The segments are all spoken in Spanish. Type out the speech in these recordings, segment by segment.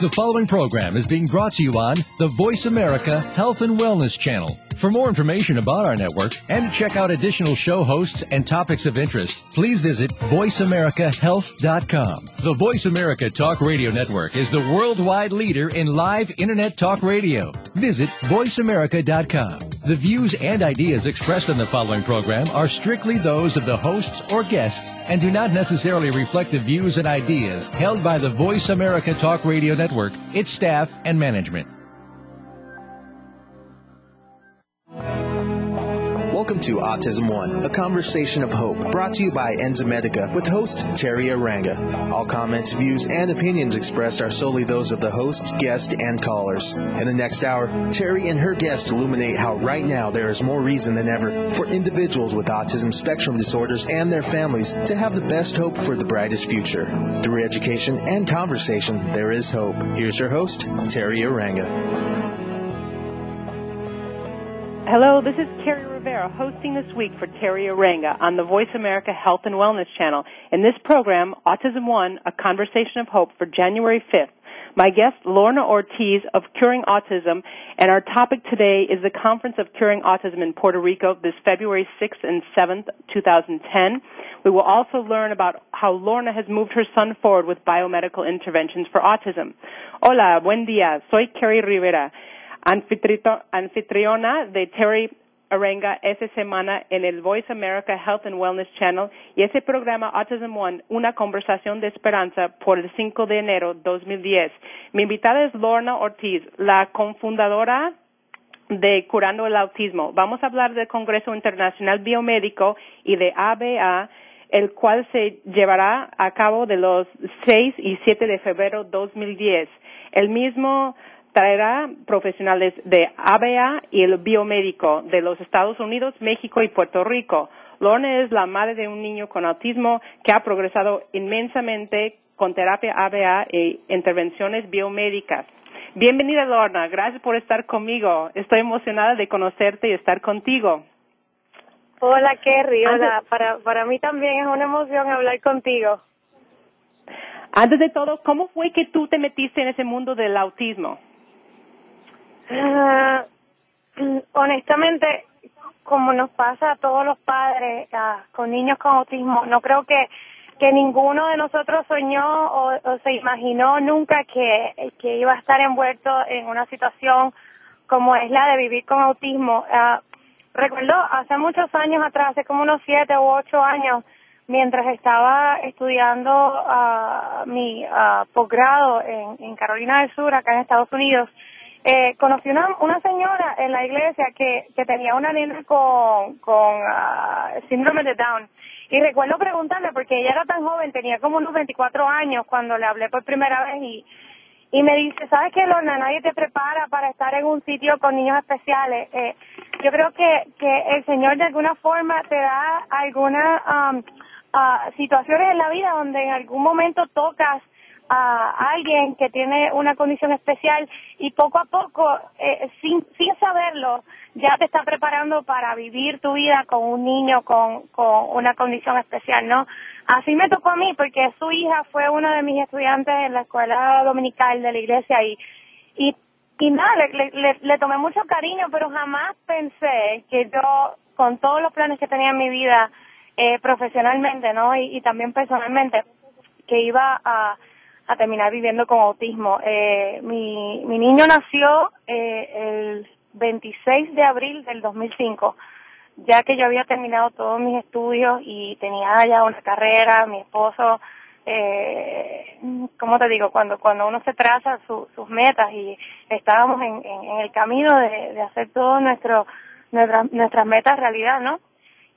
The following program is being brought to you on the Voice America Health and Wellness Channel. For more information about our network and to check out additional show hosts and topics of interest, please visit VoiceAmericaHealth.com. The Voice America Talk Radio Network is the worldwide leader in live Internet talk radio. Visit VoiceAmerica.com. The views and ideas expressed in the following program are strictly those of the hosts or guests and do not necessarily reflect the views and ideas held by the Voice America Talk Radio Network, its staff, and management. Welcome to Autism One, a conversation of hope, brought to you by Enzymedica with host Terry Aranga. All comments, views, and opinions expressed are solely those of the host, guest, and callers. In the next hour, Terry and her guest illuminate how right now there is more reason than ever for individuals with autism spectrum disorders and their families to have the best hope for the brightest future. Through education and conversation, there is hope. Here's your host, Terry Aranga. Hello, this is Terry Rivera hosting this week for Terry Aranga on the Voice America Health and Wellness channel. In this program, Autism One, a conversation of hope for January 5th. My guest, Lorna Ortiz of Curing Autism, and our topic today is the Conference of Curing Autism in Puerto Rico this February 6th and 7th, 2010. We will also learn about how Lorna has moved her son forward with biomedical interventions for autism. Hola, buen día. Soy Kerry Rivera anfitriona de Terry Arenga esta semana en el Voice America Health and Wellness Channel y ese programa Autism One, una conversación de esperanza por el 5 de enero 2010. Mi invitada es Lorna Ortiz, la cofundadora de Curando el Autismo. Vamos a hablar del Congreso Internacional Biomédico y de ABA, el cual se llevará a cabo de los 6 y 7 de febrero 2010. El mismo traerá profesionales de ABA y el biomédico de los Estados Unidos, México y Puerto Rico. Lorna es la madre de un niño con autismo que ha progresado inmensamente con terapia ABA e intervenciones biomédicas. Bienvenida Lorna, gracias por estar conmigo. Estoy emocionada de conocerte y estar contigo. Hola Kerry, hola. Para, para mí también es una emoción hablar contigo. Antes de todo, ¿cómo fue que tú te metiste en ese mundo del autismo? Uh, honestamente, como nos pasa a todos los padres con niños con autismo, no creo que que ninguno de nosotros soñó o, se imaginó nunca que, que iba a estar envuelto en una situación como es la de vivir con autismo. Uh, recuerdo hace muchos años atrás, hace como unos siete u ocho años, mientras estaba estudiando uh, mi posgrado en, en Carolina del Sur, acá en Estados Unidos, eh, conocí una, una señora en la iglesia que, que tenía una niña con, con ah, síndrome de Down. Y recuerdo preguntarle, porque ella era tan joven, tenía como unos 24 años cuando le hablé por primera vez y, y me dice, ¿sabes qué, Lorna? Nadie te prepara para estar en un sitio con niños especiales. Eh, yo creo que, que el Señor de alguna forma te da algunas um, uh, situaciones en la vida donde en algún momento tocas a alguien que tiene una condición especial y poco a poco, eh, sin, sin saberlo, ya te está preparando para vivir tu vida con un niño con, con una condición especial, ¿no? Así me tocó a mí porque su hija fue una de mis estudiantes en la escuela dominical de la iglesia y, y, y nada, le, le, tomé mucho cariño, pero jamás pensé que yo, con todos los planes que tenía en mi vida, eh, profesionalmente, ¿no? Y, y también personalmente, que iba a a terminar viviendo con autismo. Eh, mi, mi niño nació eh, el 26 de abril del 2005, ya que yo había terminado todos mis estudios y tenía ya una carrera, mi esposo, eh, ¿cómo te digo? Cuando cuando uno se traza sus metas y estábamos en, en, el camino de, hacer todo nuestro nuestras nuestras metas realidad, ¿no?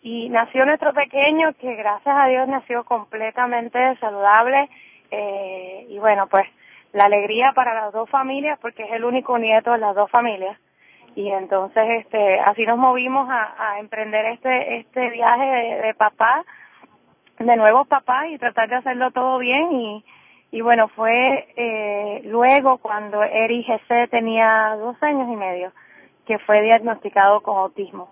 Y nació nuestro pequeño que gracias a Dios nació completamente saludable, eh, y bueno, pues la alegría para las dos familias porque es el único nieto de las dos familias. Y entonces este así nos movimos a, emprender este este viaje de, papá de nuevos papás y tratar de hacerlo todo bien. Y y bueno fue eh, luego cuando Eri GC tenía dos años y medio que fue diagnosticado con autismo.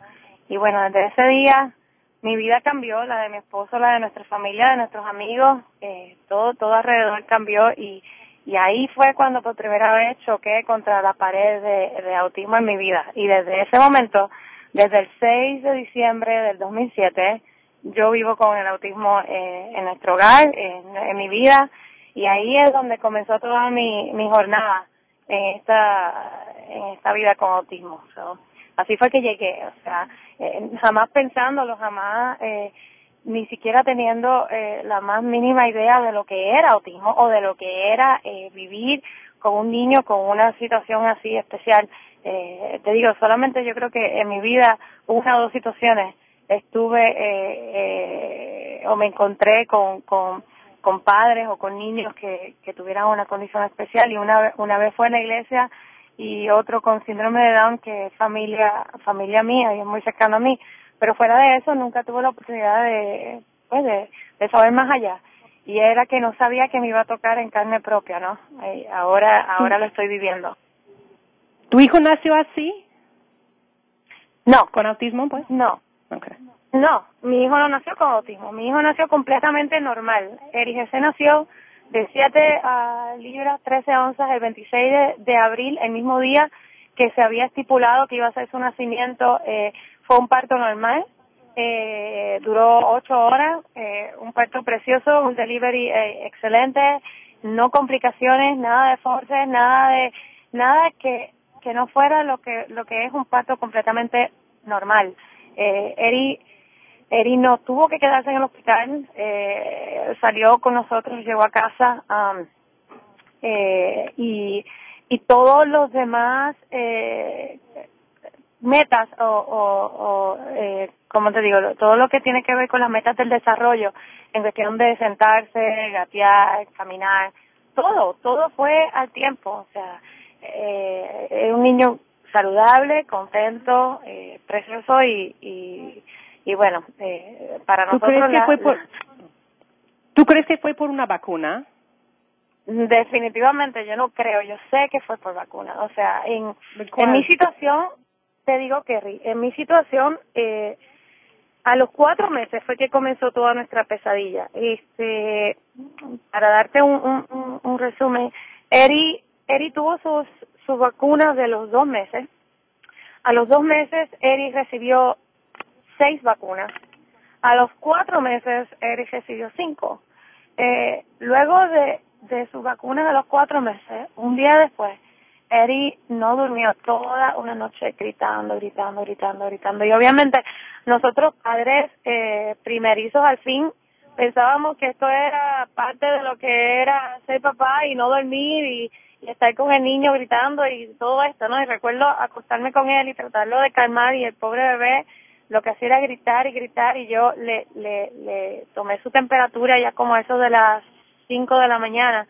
Y bueno desde ese día mi vida cambió, la de mi esposo, la de nuestra familia, de nuestros amigos, eh, todo, todo alrededor cambió y, Y ahí fue cuando por primera vez choqué contra la pared de, autismo en mi vida. Y desde ese momento, desde el 6 de diciembre del 2007, yo vivo con el autismo eh, en nuestro hogar, en, mi vida, y ahí es donde comenzó toda mi, mi jornada en esta, en esta vida con autismo. Así fue que llegué, o sea, eh, jamás pensándolo, jamás eh, ni siquiera teniendo eh, la más mínima idea de lo que era autismo o de lo que era eh, vivir con un niño con una situación así especial. Eh, te digo, solamente yo creo que en mi vida una o dos situaciones estuve eh, o me encontré con, con, con padres o con niños que, que tuvieran una condición especial y una, una vez fue en la iglesia y otro con síndrome de Down que es familia, familia mía y es muy cercano a mí pero fuera de eso nunca tuve la oportunidad de, pues de, saber más allá y era que no sabía que me iba a tocar en carne propia, ¿no? ahora, ahora lo estoy viviendo. ¿Tu hijo nació así? No. ¿Con autismo, pues? No. Okay. No, mi hijo no nació con autismo. Mi hijo nació completamente normal. Erich se nació de 7 a libras 13 onzas el 26 de, abril, el mismo día que se había estipulado que iba a ser su nacimiento eh, fue un parto normal, eh, duró ocho horas, eh, un parto precioso, un delivery eh, excelente, no complicaciones, nada de forces, nada de nada que que no fuera lo que lo que es un parto completamente normal. Eh, Eri no tuvo que quedarse en el hospital, eh, salió con nosotros, llegó a casa um, eh, y y todos los demás eh, metas o, o, o eh, como te digo, todo lo que tiene que ver con las metas del desarrollo, en cuestión de sentarse, gatear, caminar, todo, todo fue al tiempo, o sea, eh, es un niño saludable, contento, eh, precioso y, y, y bueno, eh, para ¿Tú nosotros... Crees que fue por, ¿Tú crees que fue por una vacuna? Definitivamente, yo no creo, yo sé que fue por vacuna, o sea, en, en mi situación te digo, Kerry, en mi situación, eh, a los cuatro meses fue que comenzó toda nuestra pesadilla. Este, para darte un, un, un resumen, Eri, Eri tuvo sus, sus vacunas de los dos meses. A los dos meses, Eri recibió seis vacunas. A los cuatro meses, Eri recibió cinco. Eh, luego de, de sus vacunas a los cuatro meses, un día después, Eri no durmió toda una noche gritando, gritando, gritando, gritando. Y obviamente nosotros padres eh, primerizos al fin pensábamos que esto era parte de lo que era ser papá y no dormir y, estar con el niño gritando y todo esto, ¿no? Y recuerdo acostarme con él y tratarlo de calmar y el pobre bebé lo que hacía era gritar y gritar y yo le, le, tomé su temperatura ya como eso de las 5 de la mañana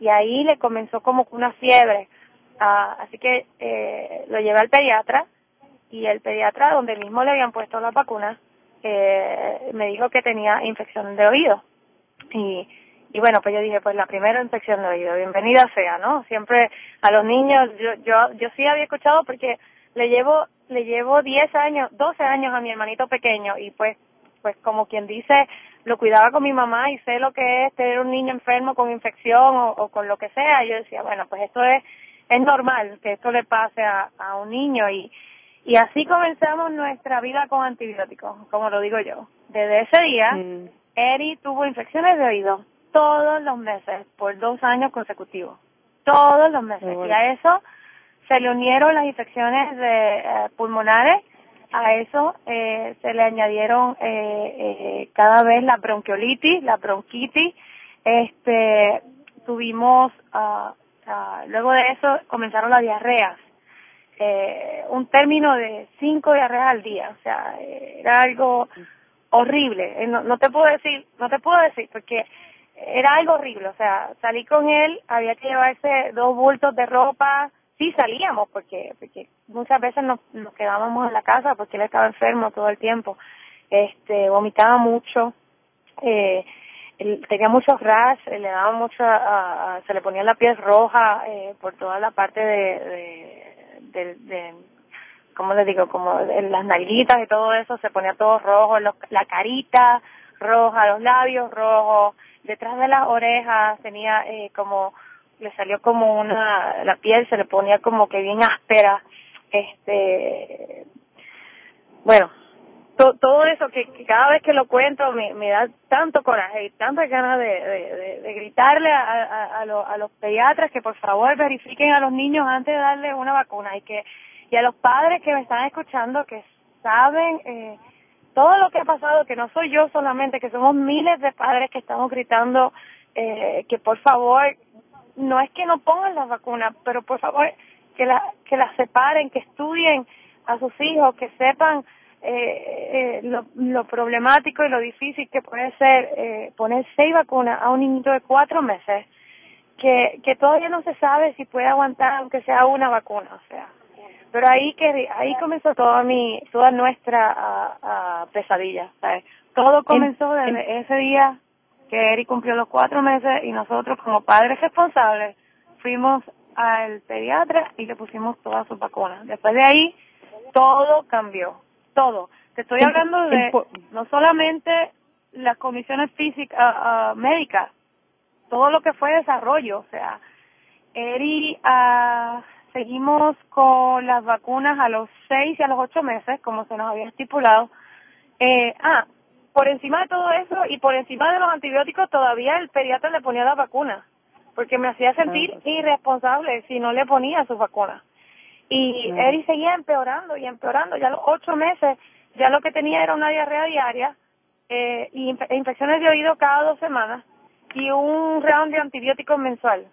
y ahí le comenzó como una fiebre Ah, así que eh, lo llevé al pediatra y el pediatra, donde mismo le habían puesto la vacuna, eh, me dijo que tenía infección de oído. Y, y bueno, pues yo dije, pues la primera infección de oído, bienvenida sea, ¿no? Siempre a los niños, yo, yo, yo sí había escuchado porque le llevo, le llevo 10 años, 12 años a mi hermanito pequeño y pues, pues como quien dice, lo cuidaba con mi mamá y sé lo que es tener un niño enfermo con infección o, o con lo que sea. Y yo decía, bueno, pues esto es es normal que esto le pase a, a un niño y, y así comenzamos nuestra vida con antibióticos, como lo digo yo. Desde ese día, mm. Eri tuvo infecciones de oído todos los meses por dos años consecutivos, todos los meses. Y a eso se le unieron las infecciones de, eh, pulmonares, a eso eh, se le añadieron eh, eh, cada vez la bronquiolitis, la bronquitis, este, tuvimos uh, luego de eso comenzaron las diarreas. Eh, un término de cinco diarreas al día, o sea, era algo horrible. No te puedo decir, no te puedo decir, porque era algo horrible, o sea, salí con él, había que llevarse dos bultos de ropa, sí salíamos, porque, porque muchas veces nos, nos quedábamos en la casa porque él estaba enfermo todo el tiempo, este, vomitaba mucho, eh, tenía muchos rash, le daba mucho, se le ponía la piel roja eh, por toda la parte de, de, de, ¿cómo le digo? Como en las nalguitas y todo eso, se ponía todo rojo, la carita roja, los labios rojos, detrás de las orejas tenía eh, como le salió como una, la piel se le ponía como que bien áspera, este, bueno, todo eso que, cada vez que lo cuento me, me da tanto coraje y tantas ganas de, de, gritarle a, a, a, los pediatras que por favor verifiquen a los niños antes de darle una vacuna y que y a los padres que me están escuchando que saben eh, todo lo que ha pasado, que no soy yo solamente, que somos miles de padres que estamos gritando eh, que por favor no es que no pongan las vacunas, pero por favor que la, que las separen, que estudien a sus hijos, que sepan eh, eh, lo, problemático y lo difícil que puede ser eh, poner seis vacunas a un niñito de cuatro meses que, que todavía no se sabe si puede aguantar aunque sea una vacuna, o sea. Pero ahí que ahí comenzó toda mi toda nuestra pesadilla, ¿sabes? Todo comenzó desde ese día que Eric cumplió los cuatro meses y nosotros como padres responsables fuimos al pediatra y le pusimos todas sus vacunas. Después de ahí todo cambió todo. Te estoy hablando de no solamente las comisiones físicas, uh, médicas, todo lo que fue desarrollo, o sea, Eri, uh, seguimos con las vacunas a los seis y a los ocho meses, como se nos había estipulado. Eh, ah, por encima de todo eso y por encima de los antibióticos, todavía el pediatra le ponía las vacunas, porque me hacía sentir irresponsable si no le ponía sus vacunas. Y Eri seguía empeorando y empeorando. Ya a los ocho meses, ya lo que tenía era una diarrea diaria eh, y e infecciones de oído cada dos semanas y un round de antibióticos mensual.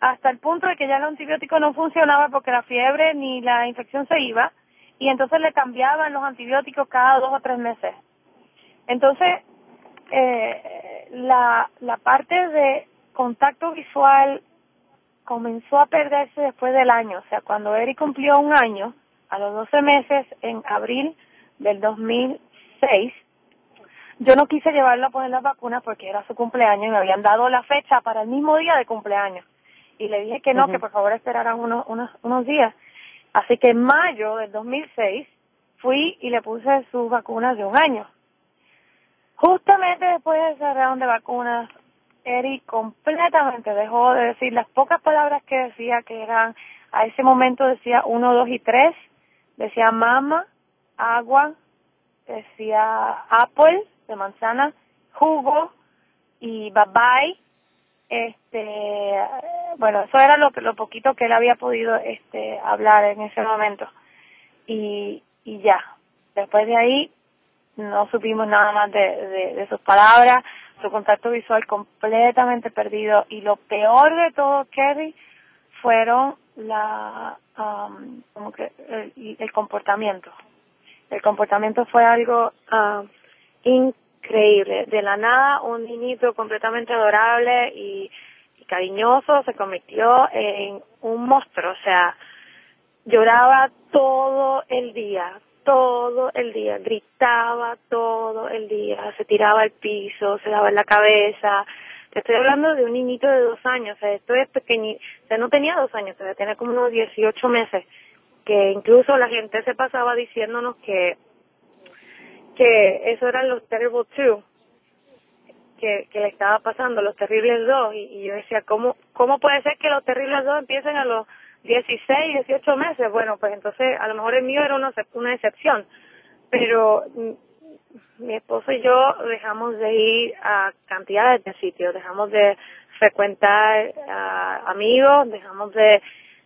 Hasta el punto de que ya el antibiótico no funcionaba porque la fiebre ni la infección se iba y entonces le cambiaban los antibióticos cada dos o tres meses. Entonces, eh, la, la parte de contacto visual comenzó a perderse después del año, o sea, cuando Eric cumplió un año, a los 12 meses, en abril del 2006, yo no quise llevarlo a poner la vacuna porque era su cumpleaños y me habían dado la fecha para el mismo día de cumpleaños. Y le dije que no, que por favor esperaran unos, unos, unos días. Así que en mayo del 2006 fui y le puse sus vacunas de un año. Justamente después de ese round de vacunas, Eric completamente dejó de decir las pocas palabras que decía, que eran, a ese momento decía uno, dos y tres, decía mama, agua, decía apple de manzana, jugo y bye bye. Este, bueno, eso era lo, lo poquito que él había podido este, hablar en ese momento. Y, y ya, después de ahí no supimos nada más de, de, sus palabras su contacto visual completamente perdido y lo peor de todo, Kerry, fueron la, um, como que el, comportamiento. El comportamiento fue algo uh, increíble. De la nada, un niñito completamente adorable y, y cariñoso se convirtió en un monstruo. O sea, lloraba todo el día, todo el día, gritaba todo el día, se tiraba al piso, se daba en la cabeza. Te estoy hablando de un niñito de dos años, o sea, esto es pequeñito, o sea, no tenía dos años, o sea, tenía como unos 18 meses, que incluso la gente se pasaba diciéndonos que, que eso eran los Terrible Two, que, que le estaba pasando, los Terribles Dos, y, y yo decía, ¿cómo, ¿cómo puede ser que los Terribles Dos empiecen a los 16, 18 meses, bueno, pues entonces a lo mejor el mío era una, una excepción, pero mi esposo y yo dejamos de ir a cantidades de sitios, dejamos de frecuentar a amigos, dejamos de,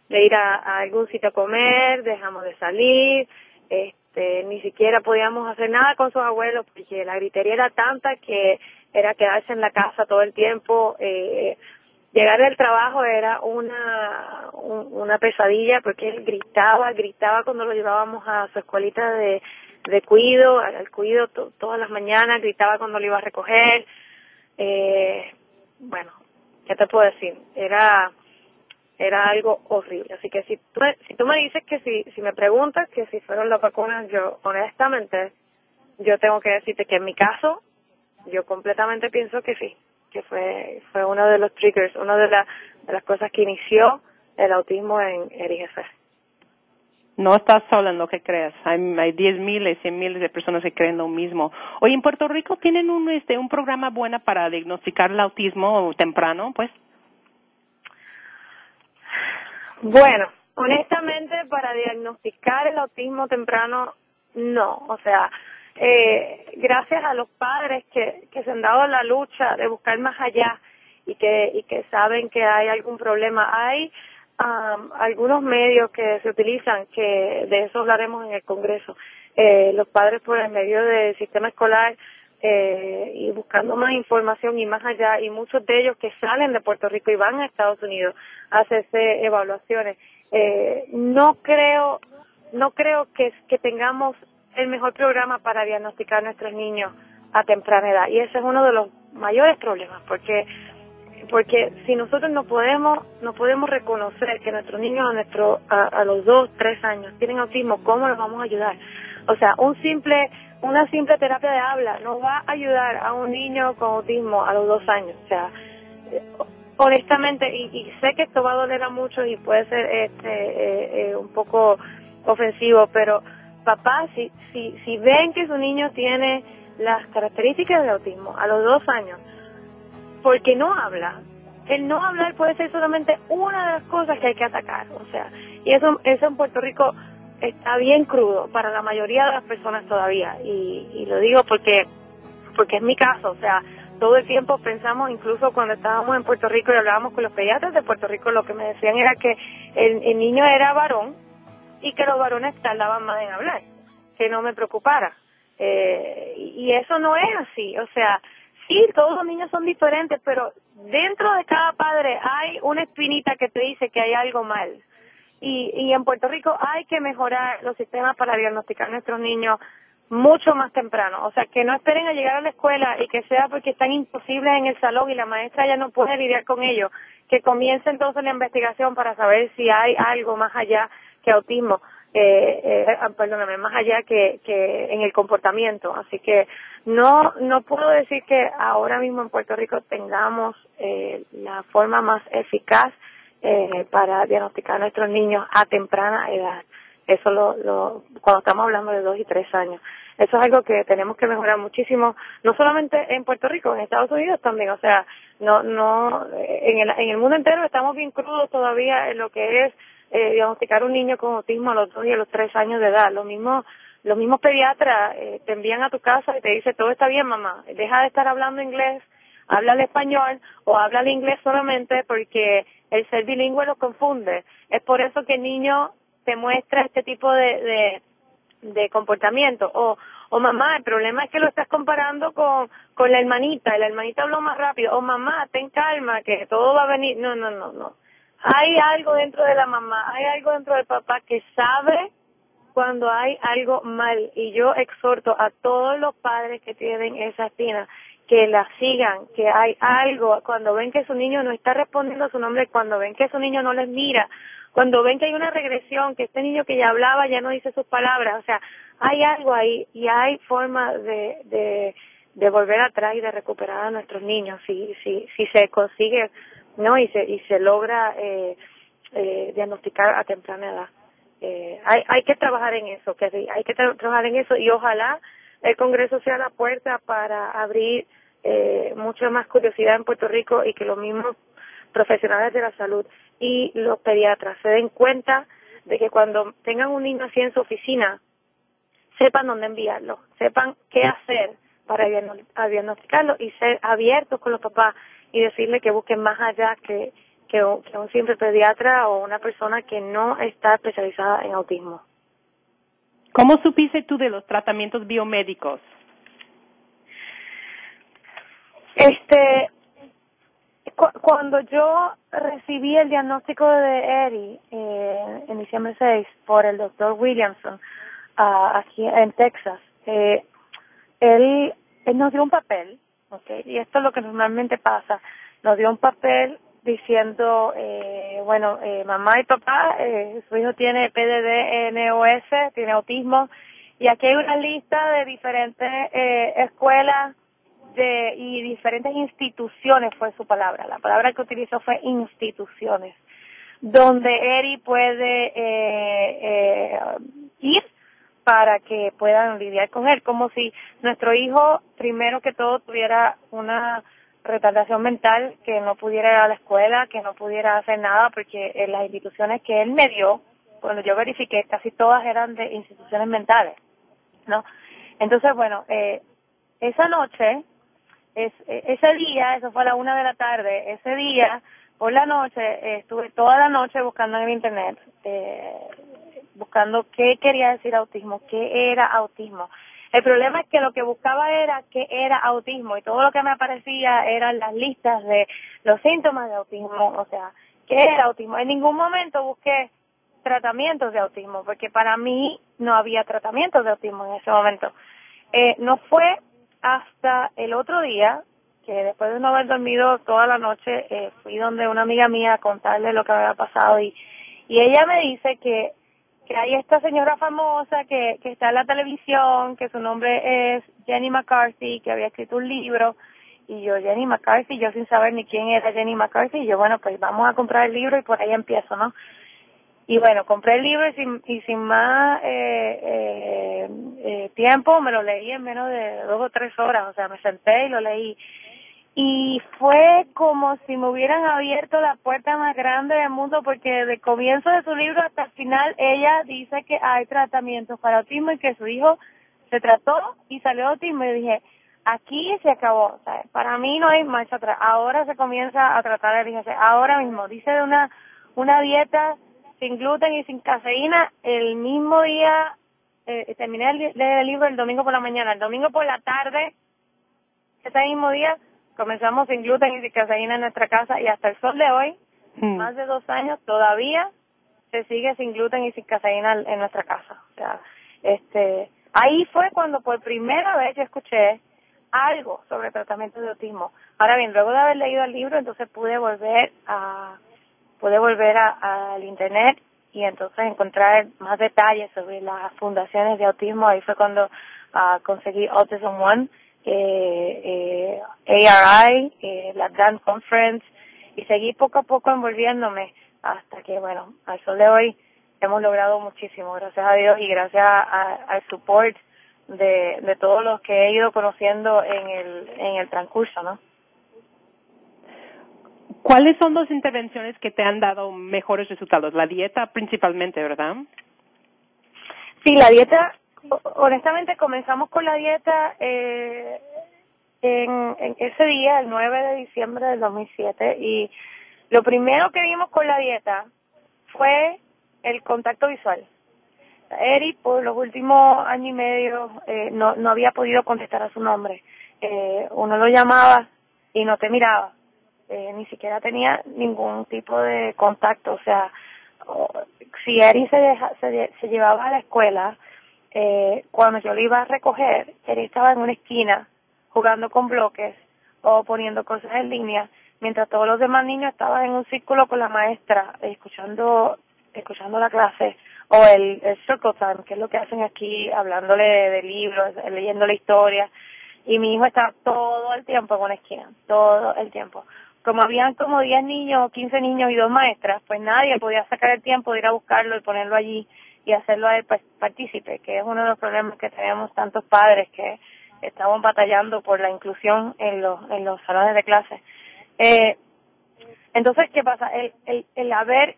de ir a, a, algún sitio a comer, dejamos de salir, este, ni siquiera podíamos hacer nada con sus abuelos porque la gritería era tanta que era quedarse en la casa todo el tiempo, eh, llegar del trabajo era una una pesadilla porque él gritaba gritaba cuando lo llevábamos a su escuelita de de cuido al cuido todas las mañanas gritaba cuando lo iba a recoger. Eh, bueno qué te puedo decir era era algo horrible. Así que si tú si tú me dices que si si me preguntas que si fueron las vacunas yo honestamente yo tengo que decirte que en mi caso yo completamente pienso que sí que fue, fue uno de los triggers, una de, de las cosas que inició el autismo en Eric No estás sola en lo que crees. Hay, hay 10 miles, 100 miles de personas que creen lo mismo. Oye, en Puerto Rico tienen un, este, un programa bueno para diagnosticar el autismo temprano, pues. Bueno, honestamente para diagnosticar el autismo temprano, no. O sea, eh, gracias a los padres que, se han dado la lucha de buscar más allá y que, y que saben que hay algún problema. Hay algunos medios que se utilizan, que de eso hablaremos en el Congreso, eh, los padres por el medio del sistema escolar eh, y buscando más información y más allá, y muchos de ellos que salen de Puerto Rico y van a Estados Unidos a hacerse evaluaciones. Eh, no creo, no creo que tengamos el mejor programa para diagnosticar a nuestros niños a temprana edad, y ese es uno de los mayores problemas, porque porque si nosotros no podemos no podemos reconocer que nuestros niños a nuestro a, los dos tres años tienen autismo cómo los vamos a ayudar o sea un simple una simple terapia de habla no va a ayudar a un niño con autismo a los dos años. O sea honestamente y, sé que esto va a doler a muchos y puede ser este eh, eh, un poco ofensivo pero papá si si si ven que su niño tiene las características de autismo a los dos años porque no habla. El no hablar puede ser solamente una de las cosas que hay que atacar, o sea, y eso, eso en Puerto Rico está bien crudo para la mayoría de las personas todavía, y, y lo digo porque, porque es mi caso, o sea, todo el tiempo pensamos, incluso cuando estábamos en Puerto Rico y hablábamos con los pediatras de Puerto Rico, lo que me decían era que el niño era varón y que los varones tardaban más en hablar, que no me preocupara. Eh, y eso no es así, o sea, sí, todos los niños son diferentes, pero dentro de cada padre hay una espinita que te dice que hay algo mal. Y, y en Puerto Rico hay que mejorar los sistemas para diagnosticar a nuestros niños mucho más temprano. O sea, que no esperen a llegar a la escuela y que sea porque están imposibles en el salón y la maestra ya no puede lidiar con ellos. Que comience entonces la investigación para saber si hay algo más allá que autismo eh, eh, ah, perdóname, más allá que, que en el comportamiento. Así que no, no puedo decir que ahora mismo en Puerto Rico tengamos eh, la forma más eficaz eh, para diagnosticar a nuestros niños a temprana edad. Eso lo, lo, cuando estamos hablando de dos y tres años. Eso es algo que tenemos que mejorar muchísimo, no solamente en Puerto Rico, en Estados Unidos también. O sea, no, no, en el, en el mundo entero estamos bien crudos todavía en lo que es eh, diagnosticar un niño con autismo a los dos y a los tres años de edad. Lo mismo, los mismos pediatras eh, te envían a tu casa y te dicen, todo está bien, mamá, deja de estar hablando inglés, habla el español o habla el inglés solamente porque el ser bilingüe lo confunde. Es por eso que el niño te muestra este tipo de, de, de comportamiento. O, o mamá, el problema es que lo estás comparando con, con la hermanita, y la hermanita habló más rápido. O mamá, ten calma, que todo va a venir. No, no, no, no hay algo dentro de la mamá, hay algo dentro del papá que sabe cuando hay algo mal. Y yo exhorto a todos los padres que tienen esa espina que la sigan, que hay algo, cuando ven que su niño no está respondiendo a su nombre, cuando ven que su niño no les mira, cuando ven que hay una regresión, que este niño que ya hablaba ya no dice sus palabras, o sea, hay algo ahí y hay forma de, de, de volver atrás y de recuperar a nuestros niños. Si, si, si se consigue no y se y se logra eh, eh, diagnosticar a temprana edad. Eh, hay hay que trabajar en eso que hay que trabajar en eso y ojalá el Congreso sea la puerta para abrir eh, mucha más curiosidad en Puerto Rico y que los mismos profesionales de la salud y los pediatras se den cuenta de que cuando tengan un niño así en su oficina sepan dónde enviarlo, sepan qué hacer para diagnosticarlo y ser abiertos con los papás y decirle que busquen más allá que, que, un, simple pediatra o una persona que no está especializada en autismo. ¿Cómo supiste tú de los tratamientos biomédicos? Este, cuando yo recibí el diagnóstico de Eddie eh, en diciembre 6 por el doctor Williamson uh, aquí en Texas, eh, él, él nos dio un papel Okay. Y esto es lo que normalmente pasa. Nos dio un papel diciendo, eh, bueno, eh, mamá y papá, eh, su hijo tiene PDD, NOS, tiene autismo, y aquí hay una lista de diferentes eh, escuelas de, y diferentes instituciones, fue su palabra. La palabra que utilizó fue instituciones, donde Eri puede eh, eh, ir para que puedan lidiar con él, como si nuestro hijo primero que todo tuviera una retardación mental, que no pudiera ir a la escuela, que no pudiera hacer nada, porque en las instituciones que él me dio, cuando yo verifiqué, casi todas eran de instituciones mentales, ¿no? Entonces, bueno, eh, esa noche, es, e, ese día, eso fue a la una de la tarde, ese día, por la noche, eh, estuve toda la noche buscando en el internet, eh, buscando qué quería decir autismo, qué era autismo. El problema es que lo que buscaba era qué era autismo y todo lo que me aparecía eran las listas de los síntomas de autismo, o sea, qué era autismo. En ningún momento busqué tratamientos de autismo, porque para mí no había tratamientos de autismo en ese momento. Eh, no fue hasta el otro día, que después de no haber dormido toda la noche, eh, fui donde una amiga mía a contarle lo que había pasado y, y ella me dice que que hay esta señora famosa que, que está en la televisión, que su nombre es Jenny McCarthy, que había escrito un libro, y yo, Jenny McCarthy, yo sin saber ni quién era Jenny McCarthy, y yo, bueno, pues vamos a comprar el libro y por ahí empiezo, ¿no? Y bueno, compré el libro y sin, y sin más eh, eh, eh, tiempo me lo leí en menos de dos o tres horas, o sea, me senté y lo leí y fue como si me hubieran abierto la puerta más grande del mundo porque de comienzo de su libro hasta el final ella dice que hay tratamientos para autismo y que su hijo se trató y salió autismo. Y dije aquí se acabó para mí no hay marcha atrás. Ahora se comienza a tratar de ahora mismo. Dice de una una dieta sin gluten y sin cafeína el mismo día eh, terminé el libro el domingo por la mañana. El domingo por la tarde ese mismo día Comenzamos sin gluten y sin caseína en nuestra casa y hasta el sol de hoy, mm. más de dos años, todavía se sigue sin gluten y sin caseína en nuestra casa. O sea, este, ahí fue cuando por primera vez yo escuché algo sobre tratamiento de autismo. Ahora bien, luego de haber leído el libro, entonces pude volver a pude volver al internet y entonces encontrar más detalles sobre las fundaciones de autismo. Ahí fue cuando uh, conseguí Autism One eh, eh, ARI, eh, la Grand Conference, y seguí poco a poco envolviéndome hasta que, bueno, al sol de hoy hemos logrado muchísimo, gracias a Dios y gracias al support de, de todos los que he ido conociendo en el, en el transcurso, ¿no? ¿Cuáles son las intervenciones que te han dado mejores resultados? La dieta principalmente, ¿verdad? Sí, la dieta honestamente comenzamos con la dieta eh, en, en ese día, el 9 de diciembre del 2007, y lo primero que vimos con la dieta fue el contacto visual. Eri, por los últimos años y medio, eh, no, no había podido contestar a su nombre. Eh, uno lo llamaba y no te miraba. Eh, ni siquiera tenía ningún tipo de contacto. O sea, si Eri se, deja, se, se llevaba a la escuela, eh, cuando yo lo iba a recoger, él estaba en una esquina jugando con bloques o poniendo cosas en línea, mientras todos los demás niños estaban en un círculo con la maestra, escuchando, escuchando la clase, o el, el circle time, que es lo que hacen aquí, hablándole de, libros, leyendo la historia, y mi hijo estaba todo el tiempo en una esquina, todo el tiempo. Como habían como 10 niños, 15 niños y dos maestras, pues nadie podía sacar el tiempo de ir a buscarlo y ponerlo allí y hacerlo a él partícipe, que es uno de los problemas que tenemos tantos padres que estamos batallando por la inclusión en los, en los salones de clase. Eh, entonces, ¿qué pasa? El, el, el haber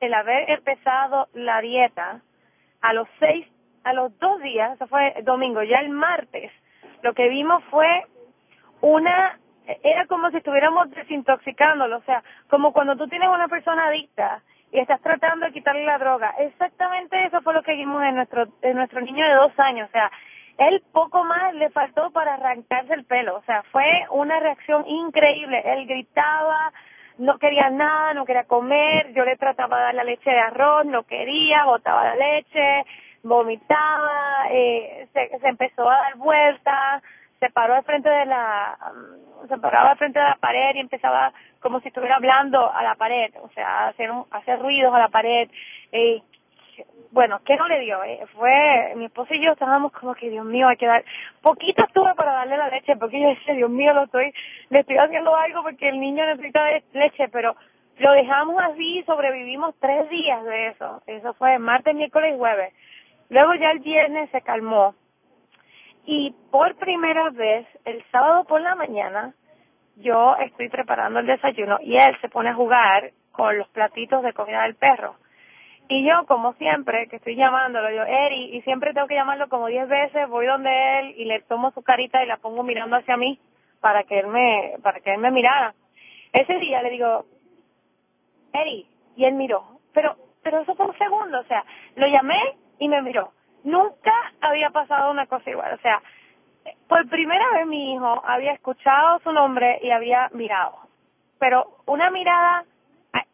el haber empezado la dieta a los seis, a los dos días, eso fue domingo, ya el martes, lo que vimos fue una, era como si estuviéramos desintoxicándolo, o sea, como cuando tú tienes una persona adicta y estás tratando de quitarle la droga. Exactamente eso fue lo que vimos en nuestro, en nuestro niño de dos años. O sea, él poco más le faltó para arrancarse el pelo. O sea, fue una reacción increíble. Él gritaba, no quería nada, no quería comer. Yo le trataba de dar la leche de arroz, no quería, botaba la leche, vomitaba, eh, se, empezó a dar vueltas se paró al frente de la um, se paraba al frente de la pared y empezaba como si estuviera hablando a la pared o sea hacer hacer ruidos a la pared. Eh, bueno qué no le dio eh, fue mi esposo y yo estábamos como que Dios mío hay que dar poquito estuve para darle la leche porque yo decía Dios mío lo estoy le estoy haciendo algo porque el niño necesita leche pero lo dejamos así sobrevivimos tres días de eso. Eso fue martes miércoles y jueves. Luego ya el viernes se calmó y por primera vez, el sábado por la mañana, yo estoy preparando el desayuno y él se pone a jugar con los platitos de comida del perro. Y yo, como siempre, que estoy llamándolo, yo, Eri, y siempre tengo que llamarlo como diez veces, voy donde él y le tomo su carita y la pongo mirando hacia mí para que él me, para que él me mirara. Ese día le digo, Eri, y él miró, pero, pero eso fue un segundo, o sea, lo llamé y me miró. Nunca había pasado una cosa igual, o sea, por primera vez mi hijo había escuchado su nombre y había mirado, pero una mirada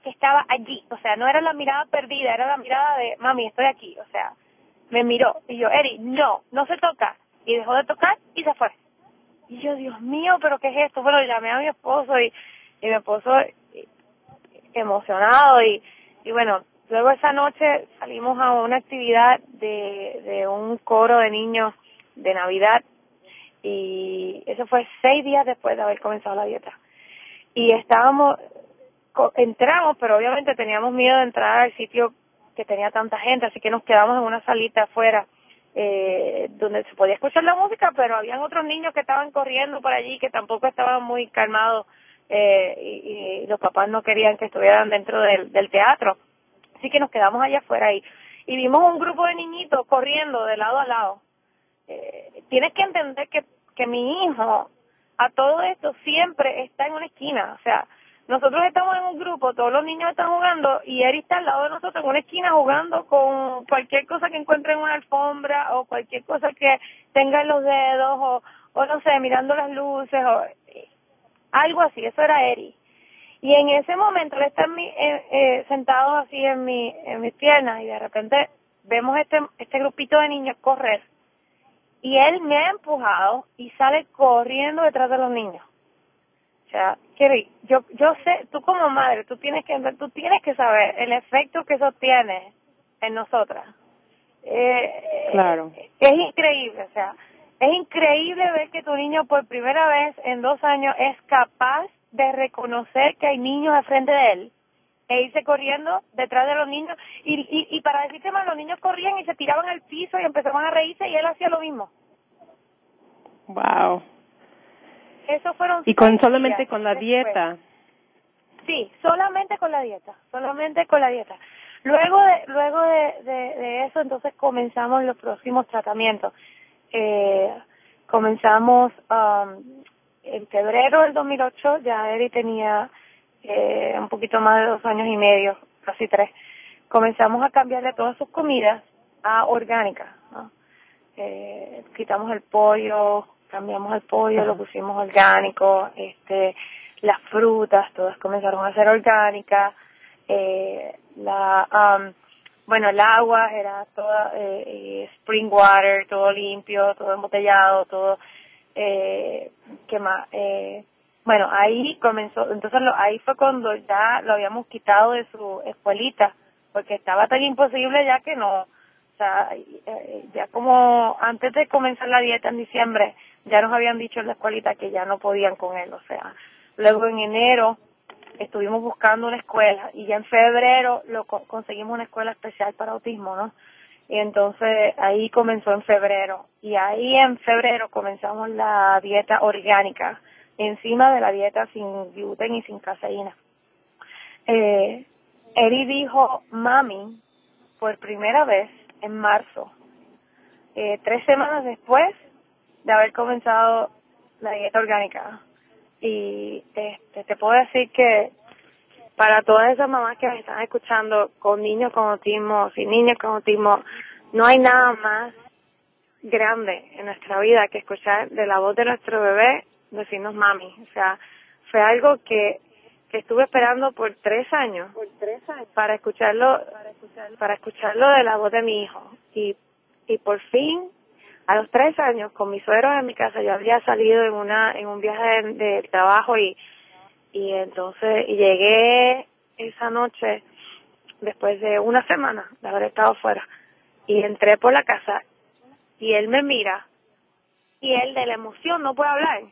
que estaba allí, o sea, no era la mirada perdida, era la mirada de, mami, estoy aquí, o sea, me miró y yo, Eri, no, no se toca, y dejó de tocar y se fue. Y yo, Dios mío, pero ¿qué es esto? Bueno, llamé a mi esposo y, y mi esposo emocionado y, y bueno, luego esa noche salimos a una actividad de, de un coro de niños de Navidad y eso fue seis días después de haber comenzado la dieta. Y estábamos, entramos, pero obviamente teníamos miedo de entrar al sitio que tenía tanta gente, así que nos quedamos en una salita afuera eh, donde se podía escuchar la música, pero habían otros niños que estaban corriendo por allí que tampoco estaban muy calmados eh, y, los papás no querían que estuvieran dentro del, del teatro. Así que nos quedamos allá afuera y, y vimos un grupo de niñitos corriendo de lado a lado. Eh, tienes que entender que, que mi hijo a todo esto siempre está en una esquina, o sea, nosotros estamos en un grupo, todos los niños están jugando y Eri está al lado de nosotros en una esquina jugando con cualquier cosa que encuentre en una alfombra o cualquier cosa que tenga en los dedos o, o no sé, mirando las luces o algo así, eso era Eri. Y en ese momento él está mi, eh, eh, sentado así en, mi, en mis piernas y de repente vemos este, este grupito de niños correr y él me ha empujado y sale corriendo detrás de los niños. O sea, Kerry, yo, yo sé, tú como madre, tú tienes que, tú tienes que saber el efecto que eso tiene en nosotras. Eh, claro. Es increíble, o sea, es increíble ver que tu niño por primera vez en dos años es capaz de reconocer que hay niños al frente de él e irse corriendo detrás de los niños y, y, y para decirte más, los niños corrían y se tiraban al piso y empezaban a reírse y él hacía lo mismo. Wow. Eso fueron y con solamente con la dieta. Sí, solamente con la dieta, solamente con la dieta. Luego de luego de, de, eso entonces comenzamos los próximos tratamientos. Eh, comenzamos um, en febrero del 2008, ya Eri tenía eh, un poquito más de dos años y medio, casi tres. Comenzamos a cambiarle todas sus comidas a orgánicas. ¿no? Eh, quitamos el pollo, cambiamos el pollo, lo pusimos orgánico, este, las frutas, todas comenzaron a ser orgánicas, eh, la, um, bueno, el agua era toda eh, spring water, todo limpio, todo embotellado, todo, eh, ¿qué más? Eh, bueno, ahí comenzó, entonces lo, ahí fue cuando ya lo habíamos quitado de su escuelita, porque estaba tan imposible ya que no, o sea, eh, ya como antes de comenzar la dieta en diciembre, ya nos habían dicho en la escuelita que ya no podían con él, o sea, luego en enero estuvimos buscando una escuela y ya en febrero lo conseguimos una escuela especial para autismo, ¿no? Y entonces ahí comenzó en febrero y ahí en febrero comenzamos la dieta orgánica encima de la dieta sin gluten y sin caseína. Eh, Eri dijo mami por primera vez en marzo, eh, tres semanas después de haber comenzado la dieta orgánica. Y este, te puedo decir que para todas esas mamás que me están escuchando con niños con autismo, sin niños con autismo, no hay nada más grande en nuestra vida que escuchar de la voz de nuestro bebé decirnos mami. O sea, fue algo que, que estuve esperando por tres años, por tres años para escucharlo, para escucharlo, para escucharlo de la voz de mi hijo. Y, y por fin a los tres años con mis suegros en mi casa yo había salido en una en un viaje de, trabajo y y entonces llegué esa noche después de una semana de haber estado fuera y entré por la casa y él me mira y él de la emoción no puede hablar.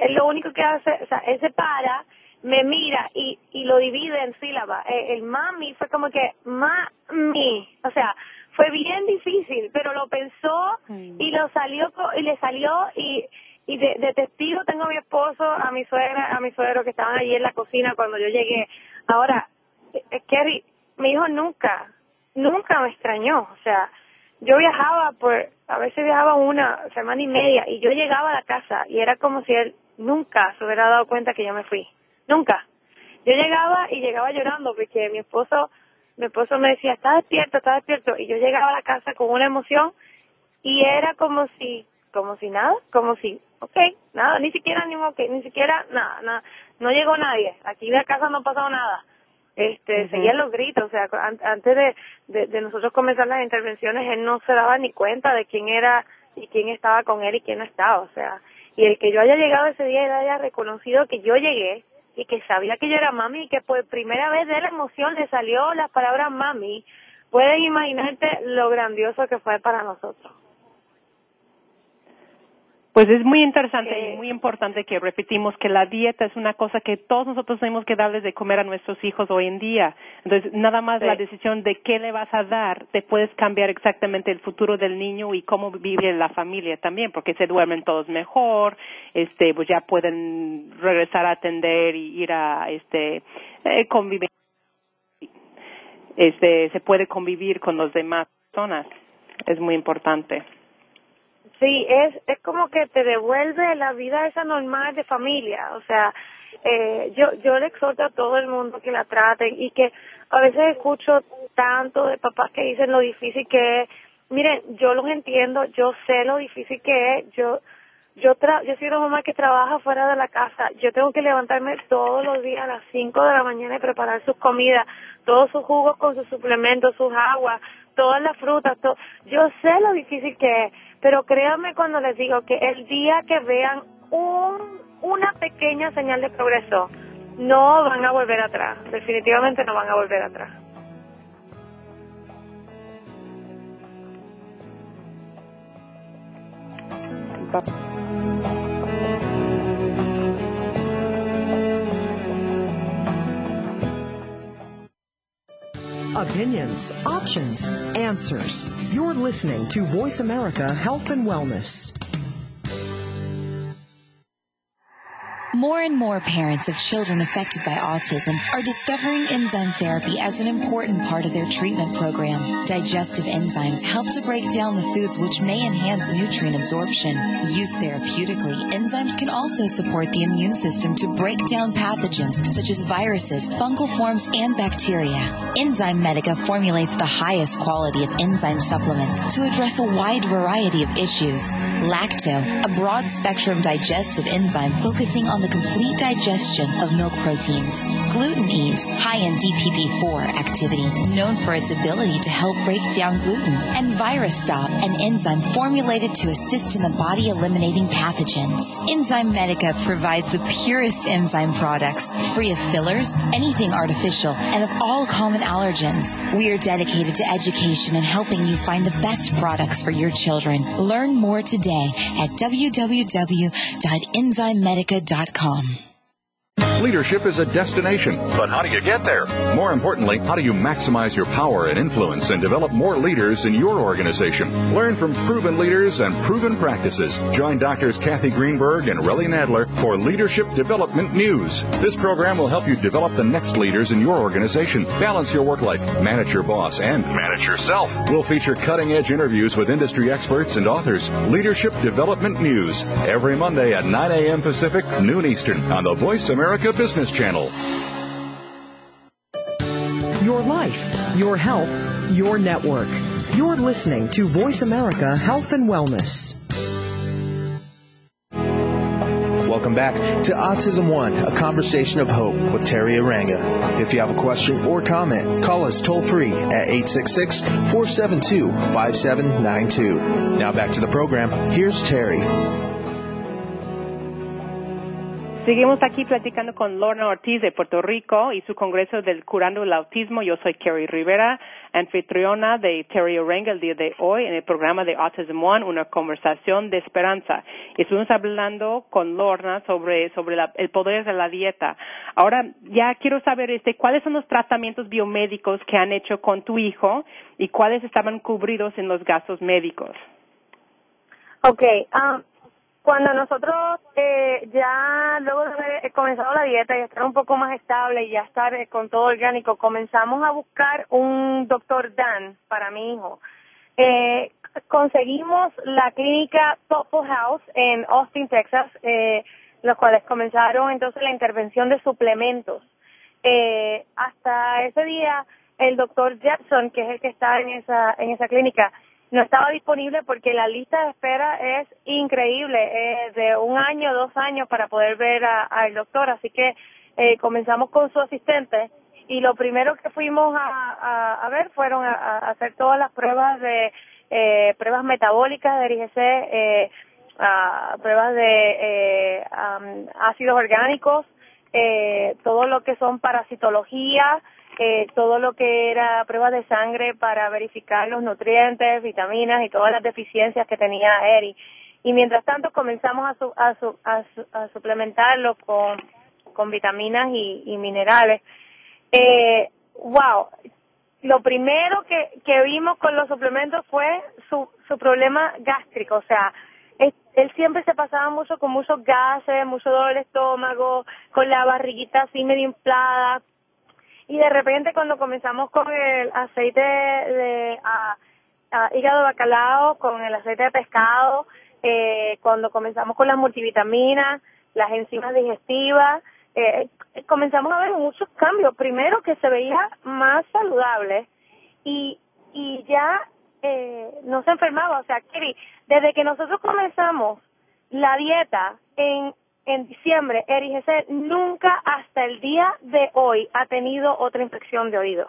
Él lo único que hace o sea él se para me mira y y lo divide en sílabas. El, el mami fue como que mami o sea fue bien difícil, pero lo pensó y lo salió y le salió y y de, testigo tengo a mi esposo, a mi suegra, a mi suegro que estaban allí en la cocina cuando yo llegué. Ahora, Kerry, mi hijo nunca, nunca me extrañó. O sea, yo viajaba por, a veces viajaba una semana y media y yo llegaba a la casa y era como si él nunca se hubiera dado cuenta que yo me fui. Nunca. Yo llegaba y llegaba llorando porque mi esposo, mi esposo me decía, está despierto, está despierto. Y yo llegaba a la casa con una emoción y era como si, como si nada, como si, ok, nada, ni siquiera ni ok, ni siquiera nada, nada, no llegó nadie. Aquí de la casa no ha pasado nada. Este seguían los gritos o sea antes de, de, nosotros comenzar las intervenciones él no se daba ni cuenta de quién era y quién estaba con él y quién no estaba o sea y el que yo haya llegado ese día y haya reconocido que yo llegué y que sabía que yo era mami y que por primera vez de la emoción le salió las palabras mami pueden imaginarte lo grandioso que fue para nosotros pues es muy interesante y muy importante que repetimos que la dieta es una cosa que todos nosotros tenemos que darles de comer a nuestros hijos hoy en día. Entonces, nada más la decisión de qué le vas a dar, te puedes cambiar exactamente el futuro del niño y cómo vive la familia también, porque se duermen todos mejor, este, pues ya pueden regresar a atender y ir a, este, eh, convivir, este, se puede convivir con los demás personas. Es muy importante. Sí, es, es como que te devuelve la vida esa normal de familia, o sea, eh, yo, yo le exhorto a todo el mundo que la traten y que a veces escucho tanto de papás que dicen lo difícil que es. Miren, yo los entiendo, yo sé lo difícil que es, yo, yo tra yo soy una mamá que trabaja fuera de la casa, yo tengo que levantarme todos los días a las 5 de la mañana y preparar sus comidas, todos sus jugos con sus suplementos, sus aguas, todas las frutas, todo. yo sé lo difícil que es pero créanme cuando les digo que el día que vean un, una pequeña señal de progreso, no van a volver atrás. Definitivamente no van a volver atrás. Opinions, options, answers. You're listening to Voice America Health and Wellness. More and more parents of children affected by autism are discovering enzyme therapy as an important part of their treatment program. Digestive enzymes help to break down the foods which may enhance nutrient absorption. Used therapeutically, enzymes can also support the immune system to break down pathogens such as viruses, fungal forms, and bacteria. Enzyme Medica formulates the highest quality of enzyme supplements to address a wide variety of issues. Lacto, a broad spectrum digestive enzyme focusing on the complete digestion of milk proteins. Gluten ease, high in DPP4 activity, known for its ability to help break down gluten. And Virus Stop, an enzyme formulated to assist in the body eliminating pathogens. Enzyme Medica provides the purest enzyme products, free of fillers, anything artificial, and of all common allergens. We are dedicated to education and helping you find the best products for your children. Learn more today at www.enzymemedica.com. Come. Leadership is a destination, but how do you get there? More importantly, how do you maximize your power and influence and develop more leaders in your organization? Learn from proven leaders and proven practices. Join Doctors Kathy Greenberg and Relly Nadler for Leadership Development News. This program will help you develop the next leaders in your organization, balance your work life, manage your boss, and manage yourself. We'll feature cutting edge interviews with industry experts and authors. Leadership Development News every Monday at 9 a.m. Pacific, noon Eastern on the Voice America Business Channel. Your life, your health, your network. You're listening to Voice America Health and Wellness. Welcome back to Autism One, a conversation of hope with Terry Aranga. If you have a question or comment, call us toll free at 866 472 5792. Now back to the program. Here's Terry. Seguimos aquí platicando con Lorna Ortiz de Puerto Rico y su congreso del Curando el Autismo. Yo soy Kerry Rivera, anfitriona de Terry Orenga el día de hoy en el programa de Autism One, una conversación de esperanza. Estuvimos hablando con Lorna sobre, sobre el poder de la dieta. Ahora, ya quiero saber este, cuáles son los tratamientos biomédicos que han hecho con tu hijo y cuáles estaban cubridos en los gastos médicos. Ok, um, cuando nosotros eh, ya luego de haber comenzado la dieta y estar un poco más estable y ya estar eh, con todo orgánico, comenzamos a buscar un doctor Dan para mi hijo. Eh, conseguimos la clínica Thoughtful House en Austin, Texas, eh, los cuales comenzaron entonces la intervención de suplementos. Eh, hasta ese día, el doctor Jepson, que es el que está en esa, en esa clínica, no estaba disponible porque la lista de espera es increíble, eh, de un año, dos años para poder ver al doctor. Así que eh, comenzamos con su asistente y lo primero que fuimos a, a, ver fueron a, hacer todas las pruebas de eh, pruebas metabólicas de IgC, eh, pruebas de eh, ácidos orgánicos, eh, todo lo que son parasitología, eh, todo lo que era pruebas de sangre para verificar los nutrientes, vitaminas y todas las deficiencias que tenía Eri. Y mientras tanto comenzamos a, a, suplementarlo con, vitaminas y, minerales. Eh, wow, lo primero que, que vimos con los suplementos fue su, su problema gástrico, o sea, él siempre se pasaba mucho con muchos gases, mucho dolor de estómago, con la barriguita así medio inflada. Y de repente cuando comenzamos con el aceite de hígado bacalao, con el aceite de pescado, eh, cuando comenzamos con las multivitaminas, las enzimas digestivas, eh, comenzamos a ver muchos cambios. Primero que se veía más saludable y, y ya eh, no se enfermaba. O sea, Kiri, desde que nosotros comenzamos la dieta en, en diciembre, RIGC nunca hasta el día de hoy ha tenido otra infección de oído.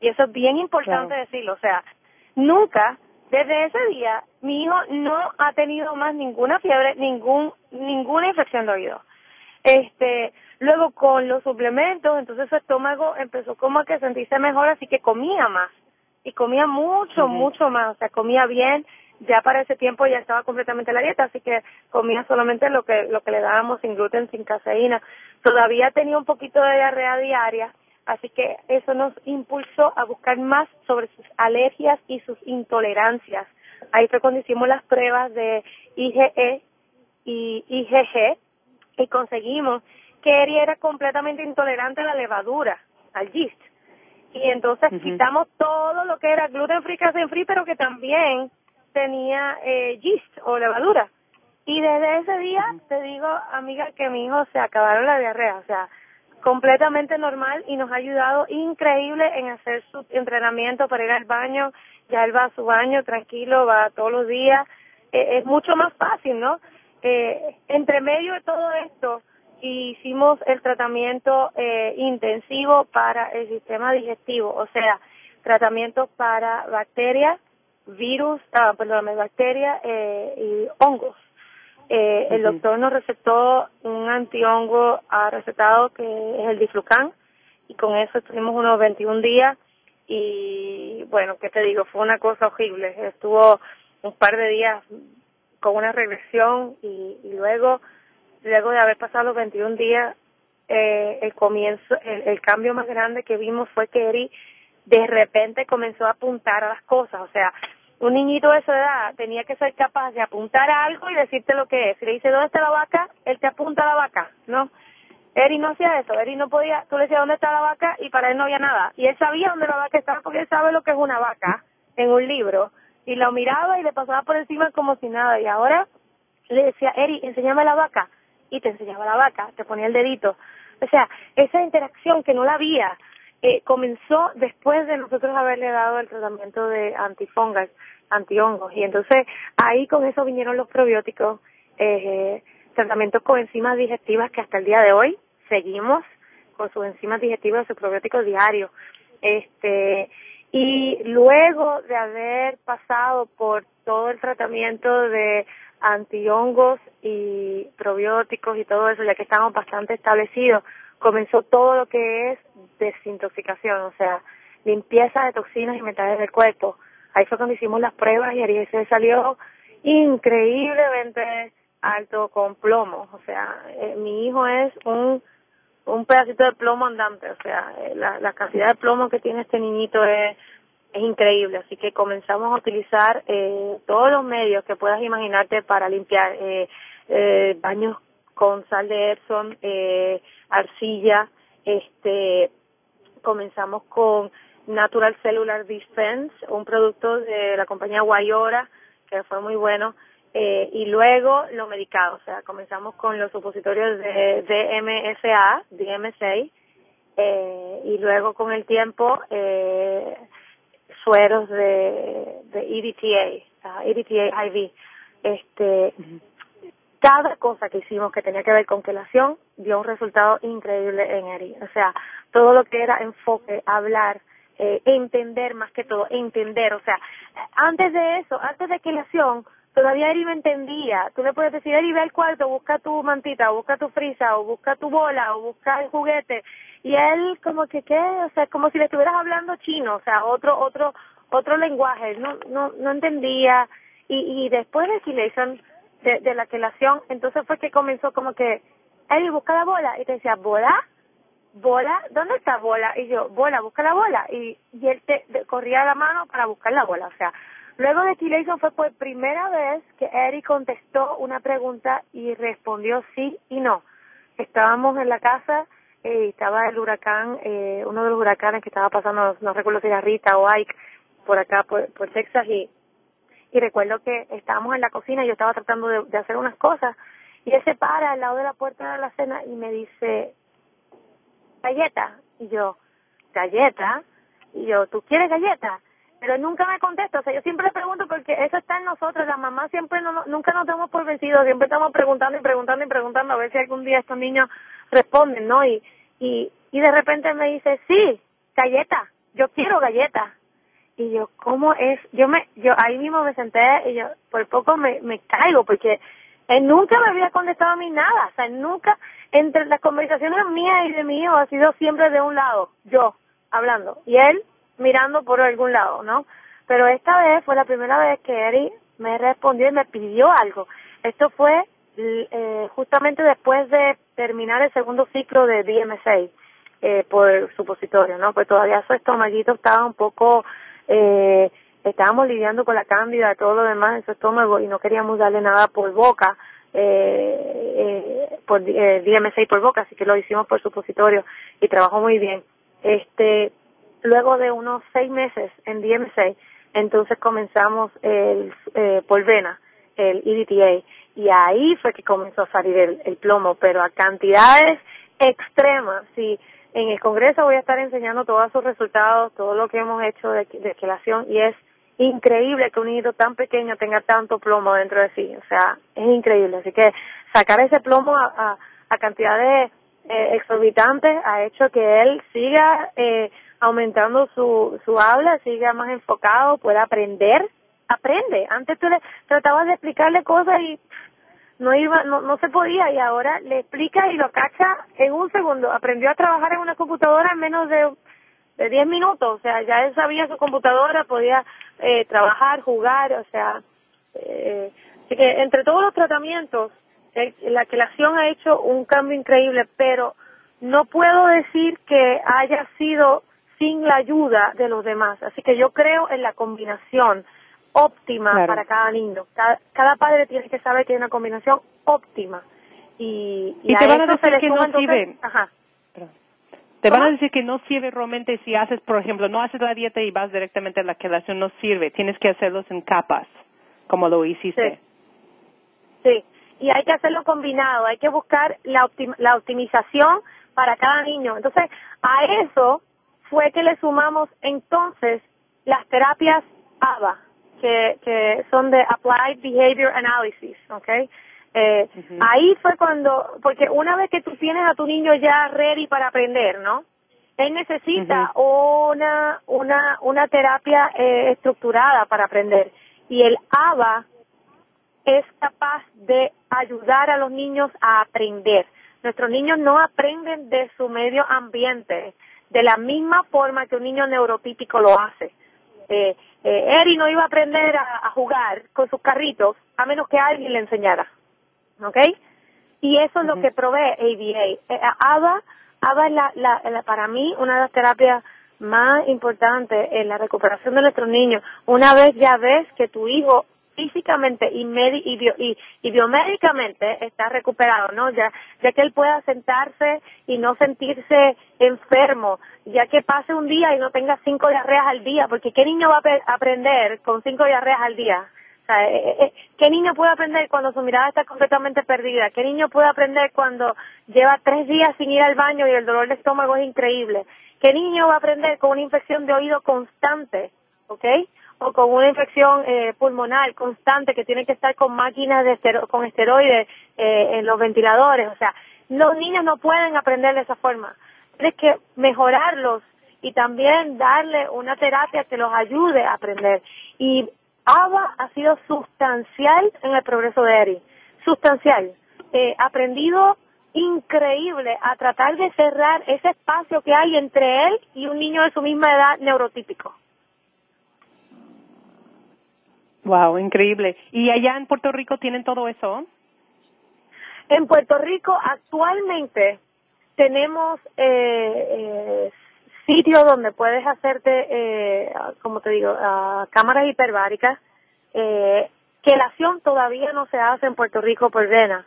Y eso es bien importante decirlo. O sea, nunca, desde ese día, mi hijo no ha tenido más ninguna fiebre, ningún, ninguna infección de oído. Este, luego con los suplementos, entonces su estómago empezó como a que sentirse mejor, así que comía más y comía mucho, mucho más, o sea, comía bien, ya para ese tiempo ya estaba completamente la dieta, así que comía solamente lo que lo que le dábamos sin gluten, sin caseína. Todavía tenía un poquito de diarrea diaria, así que eso nos impulsó a buscar más sobre sus alergias y sus intolerancias. Ahí fue cuando hicimos las pruebas de IgE y IgG y conseguimos que Eri era completamente intolerante a la levadura, al yeast y entonces quitamos todo lo que era gluten free, casein free, pero que también tenía eh, yeast o levadura. Y desde ese día te digo, amiga, que mi hijo se acabaron la diarrea, o sea, completamente normal y nos ha ayudado increíble en hacer su entrenamiento para ir al baño. Ya él va a su baño tranquilo, va todos los días. Eh, es mucho más fácil, ¿no? Eh, entre medio de todo esto, hicimos el tratamiento eh, intensivo para el sistema digestivo, o sea, tratamiento para bacterias, virus, ah, perdón, bacterias eh, y hongos. Eh, El doctor nos recetó un antihongo ha recetado que es el diflucan y con eso estuvimos unos 21 días y bueno, ¿qué te digo? Fue una cosa horrible. Estuvo un par de días con una regresión y, y luego luego de haber pasado los 21 días, eh, el comienzo, el, cambio más grande que vimos fue que Eri de repente comenzó a apuntar a las cosas, o sea, un niñito de esa edad tenía que ser capaz de apuntar a algo y decirte lo que es. Si le dice dónde está la vaca, él te apunta a la vaca, ¿no? Eri no hacía eso, Eri no podía, tú le decías dónde está la vaca y para él no había nada. Y él sabía dónde la vaca estaba porque él sabe lo que es una vaca en un libro. Y lo miraba y le pasaba por encima como si nada. Y ahora le decía, Eri, enséñame la vaca y te enseñaba la vaca, te ponía el dedito. O sea, esa interacción que no la había eh, comenzó después de nosotros haberle dado el tratamiento de antifongas, antihongos. Y entonces ahí con eso vinieron los probióticos, eh, tratamientos con enzimas digestivas que hasta el día de hoy seguimos con sus enzimas digestivas, sus probióticos diarios. Este, y luego de haber pasado por todo el tratamiento de antihongos y probióticos y todo eso, ya que estamos bastante establecidos, comenzó todo lo que es desintoxicación, o sea, limpieza de toxinas y metales del cuerpo. Ahí fue cuando hicimos las pruebas y Ariel se salió increíblemente alto con plomo, o sea, eh, mi hijo es un un pedacito de plomo andante, o sea, eh, la, cantidad de plomo que tiene este niñito es es increíble. Así que comenzamos a utilizar eh, todos los medios que puedas imaginarte para limpiar. Eh, eh, baños con sal de Epsom, eh, arcilla, este, comenzamos con Natural Cellular Defense, un producto de la compañía Guayora, que fue muy bueno, eh, y luego lo medicado, o sea, comenzamos con los supositorios de DMSA, DMSA, eh, y luego con el tiempo eh, sueros de, de EDTA, uh, EDTA IV. Este, cada cosa que hicimos que tenía que ver con quelación dio un resultado increíble en Eri. O sea, todo lo que era enfoque, hablar, eh, entender más que todo, entender. O sea, antes de eso, antes de quelación, todavía Eri me entendía. Tú le puedes decir, Eri, ve al cuarto, busca tu mantita, busca tu frisa, o busca tu bola, o busca el juguete. Y él como que, ¿qué? O sea, como si le estuvieras hablando chino, o sea, otro, otro, otro lenguaje. No, no, no entendía. Y, y después de Kilation, de, la quelación, entonces fue que comenzó como que, Eri, busca la bola. Y te decía, ¿bola? bola, ¿dónde está bola? Y yo, bola, busca la bola. Y, y él te, corría la mano para buscar la bola. O sea, luego de Kilation fue por primera vez que Eric contestó una pregunta y respondió sí y no. Estábamos en la casa eh, estaba el huracán, eh, uno de los huracanes que estaba pasando, no, recuerdo si era Rita o Ike, por acá, por, por Texas, y, y recuerdo que estábamos en la cocina y yo estaba tratando de, hacer unas cosas, y él se para al lado de la puerta de la cena y me dice, galleta. Y yo, galleta. Y yo, ¿tú quieres galleta? Pero nunca me contesta. O sea, yo siempre le pregunto porque eso está en nosotros. Las mamás siempre nunca nos damos por vencidos. Siempre estamos preguntando y preguntando y preguntando a ver si algún día estos niños responden, ¿no? Y, y, y de repente me dice, sí, galleta. Yo quiero galleta. Y yo, ¿cómo es? Yo me, yo ahí mismo me senté y yo por poco me, me caigo porque él nunca me había contestado a mí nada. O sea, nunca, entre las conversaciones mías y de mi ha sido siempre de un lado, yo hablando y él mirando por algún lado, ¿no? Pero esta vez fue la primera vez que Eri me respondió y me pidió algo. Esto fue eh, justamente después de terminar el segundo ciclo de DMSA eh, por supositorio, ¿no? Pues todavía su estomaguito estaba un poco, eh, estábamos lidiando con la cándida todo lo demás en su estómago y no queríamos darle nada por boca eh, eh, por eh, por boca, así que lo hicimos por supositorio y trabajó muy bien. Este, luego de unos seis meses en DMSA, entonces comenzamos el eh, por vena, el EDTA, y ahí fue que comenzó a salir el, el plomo, pero a cantidades extremas. Sí, en el Congreso voy a estar enseñando todos sus resultados, todo lo que hemos hecho de, de quelación, y es increíble que un niño tan pequeño tenga tanto plomo dentro de sí, o sea, es increíble. Así que sacar ese plomo a cantidades eh, exorbitantes ha hecho que él siga eh, aumentando su, su habla, siga más enfocado, pueda aprender, aprende. Antes tú le tratabas de explicarle cosas y no iba, no, no se podía y ahora le explica y lo cacha en un segundo. Aprendió a trabajar en una computadora en menos de de 10 minutos, o sea, ya él sabía su computadora, podía eh, trabajar, jugar, o sea, eh, así que entre todos los tratamientos, eh, la quelación ha hecho un cambio increíble, pero no puedo decir que haya sido sin la ayuda de los demás, así que yo creo en la combinación óptima para cada niño. Cada, padre tiene que saber que hay una combinación óptima. Y, y, te van a decir que no sirve. Ajá. Te van a decir que no sirve realmente si haces, por ejemplo, no haces la dieta y vas directamente a la quelación, no sirve. Tienes que hacerlos en capas, como lo hiciste. Sí. Y hay que hacerlo combinado, hay que buscar la, la optimización para cada niño. Entonces, a eso fue que le sumamos entonces las terapias ABA, que, que son de Applied Behavior Analysis, ¿ok? Eh, Ahí fue cuando, porque una vez que tú tienes a tu niño ya ready para aprender, ¿no? Él necesita una, una, una terapia eh, estructurada para aprender. Y el ABA es capaz de ayudar a los niños a aprender. Nuestros niños no aprenden de su medio ambiente de la misma forma que un niño neurotípico lo hace. Eh, eh, Eri no iba a aprender a, a jugar con sus carritos a menos que alguien le enseñara. ¿ok? Y eso es lo que provee ABA. Eh, ABA, ABA es la, la, para mí una de las terapias más importantes en la recuperación de nuestros niños. Una vez ya ves que tu hijo físicamente y, y, y, biomédicamente está recuperado, ¿no? Ya, ya que él pueda sentarse y no sentirse enfermo, ya que pase un día y no tenga cinco diarreas al día, porque ¿qué niño va a aprender con cinco diarreas al día? Eh, eh, eh, ¿qué niño puede aprender cuando su mirada está completamente perdida? ¿Qué niño puede aprender cuando lleva tres días sin ir al baño y el dolor de estómago es increíble? ¿Qué niño va a aprender con una infección de oído constante? ¿Ok? O con una infección pulmonar constante que tiene que estar con máquinas de con esteroides en los ventiladores. O sea, los niños no pueden aprender de esa forma. Tienes que mejorarlos y también darle una terapia que los ayude a aprender. Y ABA ha sido sustancial en el progreso de Eri, sustancial. Eh, aprendido increíble a tratar de cerrar ese espacio que hay entre él y un niño de su misma edad neurotípico. Wow, increíble. ¿Y allá en Puerto Rico tienen todo eso? En Puerto Rico actualmente tenemos eh, eh, sitio donde puedes hacerte, eh, como te digo, cámaras hiperbáricas. Eh, quelación todavía no se hace en Puerto Rico por vena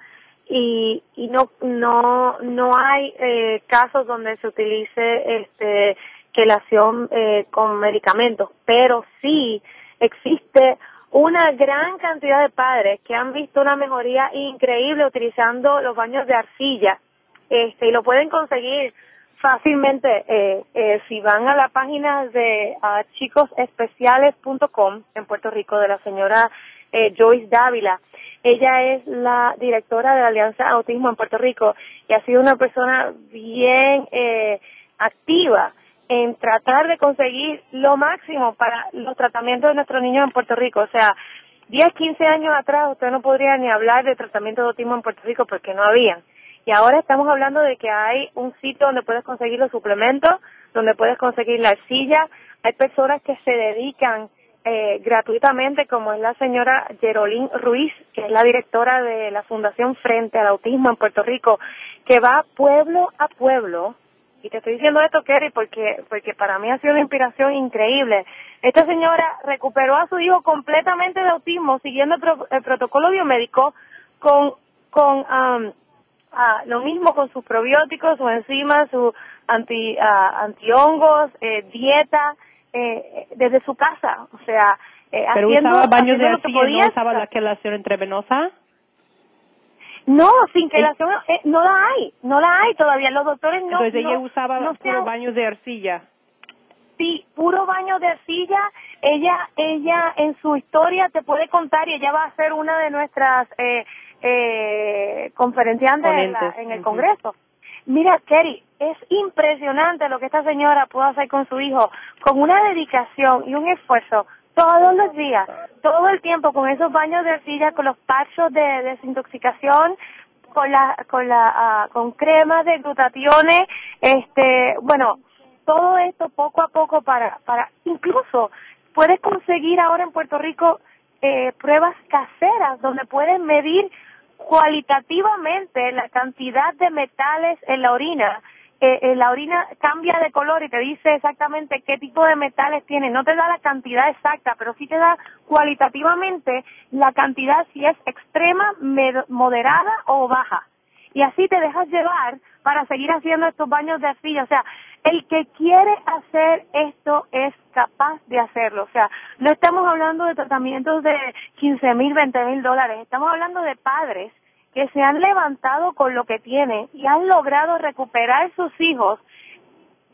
y, y no no no hay eh, casos donde se utilice este quelación eh, con medicamentos, pero sí existe una gran cantidad de padres que han visto una mejoría increíble utilizando los baños de arcilla este y lo pueden conseguir fácilmente eh, eh, si van a la página de chicosespeciales.com en Puerto Rico de la señora eh, Joyce Dávila. Ella es la directora de la Alianza Autismo en Puerto Rico y ha sido una persona bien eh, activa en tratar de conseguir lo máximo para los tratamientos de nuestros niños en Puerto Rico. O sea, 10, 15 años atrás usted no podría ni hablar de tratamiento de autismo en Puerto Rico porque no había. Y ahora estamos hablando de que hay un sitio donde puedes conseguir los suplementos, donde puedes conseguir la arcilla. Hay personas que se dedican eh, gratuitamente, como es la señora Gerolín Ruiz, que es la directora de la Fundación Frente al Autismo en Puerto Rico, que va pueblo a pueblo. Y te estoy diciendo esto, Kerry, porque, porque para mí ha sido una inspiración increíble. Esta señora recuperó a su hijo completamente de autismo, siguiendo el, protocolo biomédico con, con um, Ah, lo mismo con sus probióticos, sus enzimas, sus anti, ah, antihongos, eh, dieta, eh, desde su casa. O sea, eh, ¿Pero haciendo, usaba baños de arcilla no usaba la quelación intravenosa? No, sin quelación eh, no la hay, no la hay todavía. Los doctores no. Entonces ella usaba no puro baños de arcilla. Sí, puro baño de arcilla. Ella, ella en su historia te puede contar y ella va a ser una de nuestras eh, eh, conferenciante en, el Congreso. Mira, Kerry, es impresionante lo que esta señora pudo hacer con su hijo, con una dedicación y un esfuerzo todos los días, todo el tiempo, con esos baños de arcilla, con los parchos de desintoxicación, con la, con la, ah, con cremas de glutationes, este, bueno, todo esto poco a poco para, para, incluso puedes conseguir ahora en Puerto Rico eh, pruebas caseras donde puedes medir cualitativamente la cantidad de metales en la orina. Eh, eh, la orina cambia de color y te dice exactamente qué tipo de metales tiene. No te da la cantidad exacta, pero sí te da cualitativamente la cantidad si es extrema, moderada o baja. Y así te dejas llevar para seguir haciendo estos baños de arcilla. O sea, el que quiere hacer esto es capaz de hacerlo. O sea, no estamos hablando de tratamientos de 15 mil, 20 mil dólares. Estamos hablando de padres que se han levantado con lo que tienen y han logrado recuperar sus hijos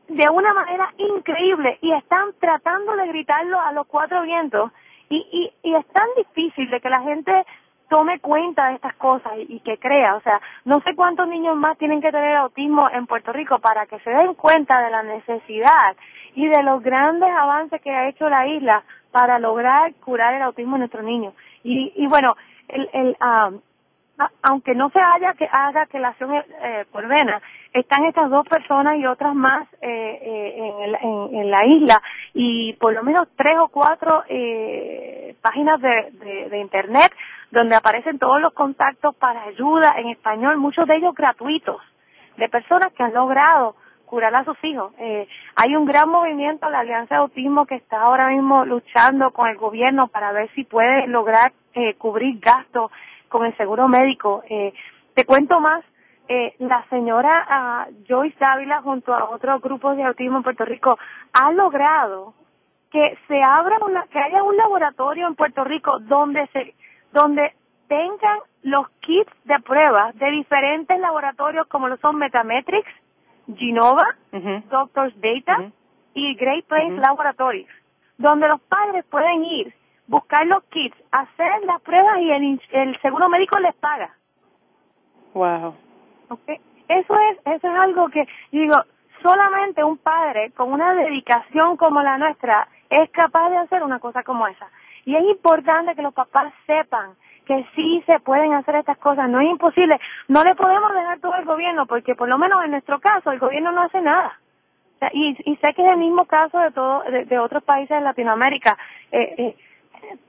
de una manera increíble y están tratando de gritarlo a los cuatro vientos y, y, y es tan difícil de que la gente tome cuenta de estas cosas y, que crea. O sea, no sé cuántos niños más tienen que tener autismo en Puerto Rico para que se den cuenta de la necesidad y de los grandes avances que ha hecho la isla para lograr curar el autismo en nuestros niños. Y, y bueno, el, el, ah, aunque no se haya que haga quelación eh, por vena, están estas dos personas y otras más eh, eh en, en, la isla y por lo menos tres o cuatro eh, páginas de, de, internet donde aparecen todos los contactos para ayuda en español, muchos de ellos gratuitos, de personas que han logrado curar a sus hijos. Eh, hay un gran movimiento, la Alianza de Autismo, que está ahora mismo luchando con el gobierno para ver si puede lograr eh, cubrir gastos con el seguro médico. Eh, te cuento más, eh, la señora uh, Joyce Dávila junto a otros grupos de autismo en Puerto Rico ha logrado que se abra una, que haya un laboratorio en Puerto Rico donde se, donde tengan los kits de pruebas de diferentes laboratorios como lo son Metametrics, Genova, Doctors Data y Great Plains Laboratories, donde los padres pueden ir, buscar los kits, hacer las pruebas y el, el seguro médico les paga. Wow. Okay. Eso es eso es algo que digo, solamente un padre con una dedicación como la nuestra es capaz de hacer una cosa como esa. Y es importante que los papás sepan que sí se pueden hacer estas cosas, no es imposible. No le podemos dejar todo al gobierno porque por lo menos en nuestro caso el gobierno no hace nada. y, y sé que es el mismo caso de, todo, de, otros países de Latinoamérica. Eh, eh,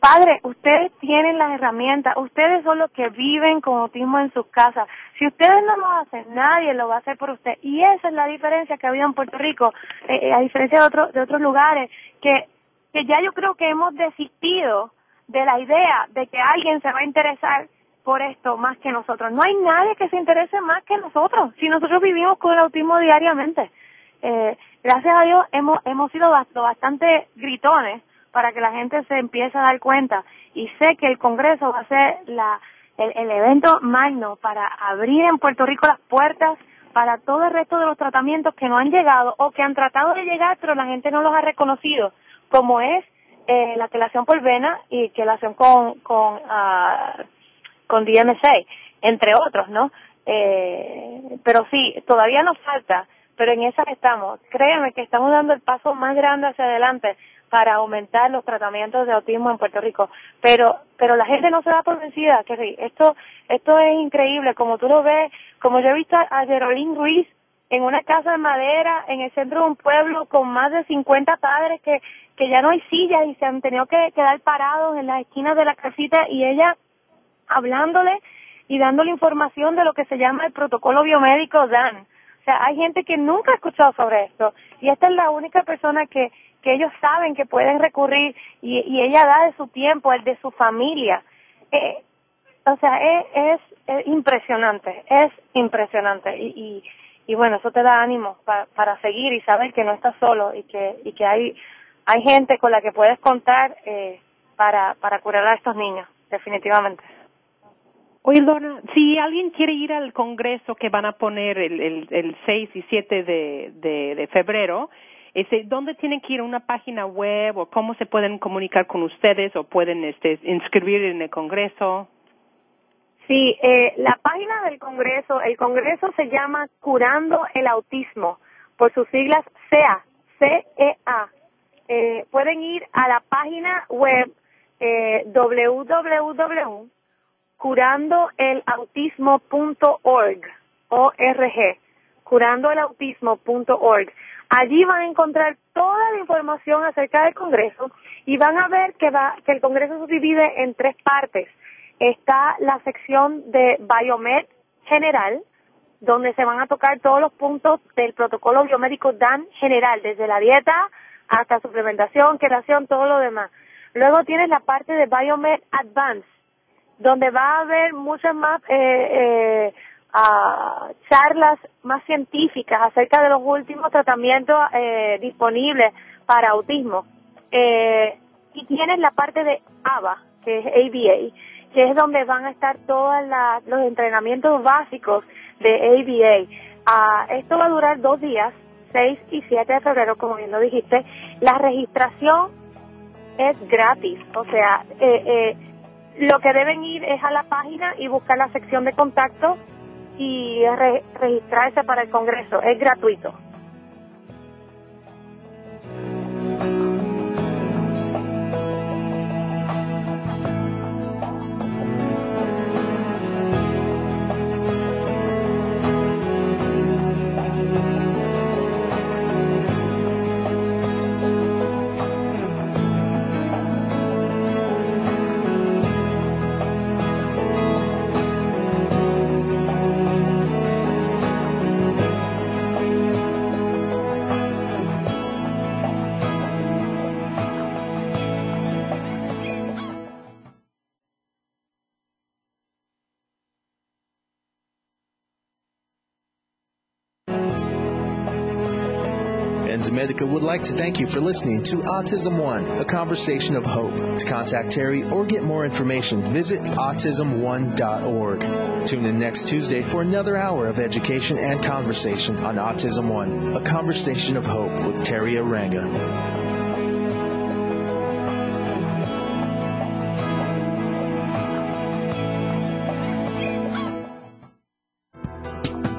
padre, ustedes tienen las herramientas, ustedes son los que viven con autismo en sus casas. Si ustedes no lo hacen, nadie lo va a hacer por usted. Y esa es la diferencia que ha habido en Puerto Rico, eh, eh a diferencia de, otros de otros lugares, que, que ya yo creo que hemos desistido de la idea de que alguien se va a interesar por esto más que nosotros. No hay nadie que se interese más que nosotros, si nosotros vivimos con el autismo diariamente. Eh, gracias a Dios hemos, hemos sido bastante gritones para que la gente se empiece a dar cuenta y sé que el Congreso va a ser la, el, el evento magno para abrir en Puerto Rico las puertas para todo el resto de los tratamientos que no han llegado o que han tratado de llegar pero la gente no los ha reconocido, como es eh, la quelación por vena y quelación con con uh, con DMSA, entre otros, ¿no? Eh, pero sí, todavía nos falta, pero en esa estamos. Créeme que estamos dando el paso más grande hacia adelante para aumentar los tratamientos de autismo en Puerto Rico. Pero pero la gente no se da por vencida, que esto esto es increíble, como tú lo ves, como yo he visto a Geraldine Ruiz en una casa de madera en el centro de un pueblo con más de 50 padres que que ya no hay sillas y se han tenido que quedar parados en las esquinas de la casita y ella hablándole y dándole información de lo que se llama el protocolo biomédico DAN. O sea, hay gente que nunca ha escuchado sobre esto y esta es la única persona que, que ellos saben que pueden recurrir y, ella da de su tiempo, el de su familia. Eh, o sea, es, es, impresionante, es impresionante y, y, y bueno, eso te da ánimo para, para seguir y saber que no estás solo y que, y que hay hay gente con la que puedes contar eh, para, para curar a estos niños, definitivamente. Oye, Lorna, si alguien quiere ir al congreso que van a poner el, el, el 6 y 7 de, de, de febrero, ese, ¿dónde tienen que ir? ¿A una página web o cómo se pueden comunicar con ustedes o pueden este, inscribir en el congreso? Sí, eh, la página del congreso, el congreso se llama Curando el Autismo, por sus siglas CEA, C-E-A, eh, pueden ir a la página web eh, www.curandoelautismo.org, O-R-G, curandoelautismo.org. Allí van a encontrar toda la información acerca del Congreso y van a ver que, va, que el Congreso se divide en tres partes. Está la sección de Biomed general, donde se van a tocar todos los puntos del protocolo biomédico DAN general, desde la dieta hasta suplementación, creación, todo lo demás. Luego tienes la parte de Biomed Advance, donde va a haber muchas más eh, eh, charlas más científicas acerca de los últimos tratamientos eh, disponibles para autismo. Eh, y tienes la parte de ABA, que es ABA, que es donde van a estar todos los entrenamientos básicos de ABA. Ah, esto va a durar dos días 6 y 7 de febrero, como bien lo dijiste, la registración es gratis. O sea, eh, eh, lo que deben ir es a la página y buscar la sección de contacto y registrarse para el Congreso. Es gratuito. Enzymedica would like to thank you for listening to Autism One, a conversation of hope. To contact Terry or get more information, visit autismone.org. Tune in next Tuesday for another hour of education and conversation on Autism One, a conversation of hope with Terry Aranga.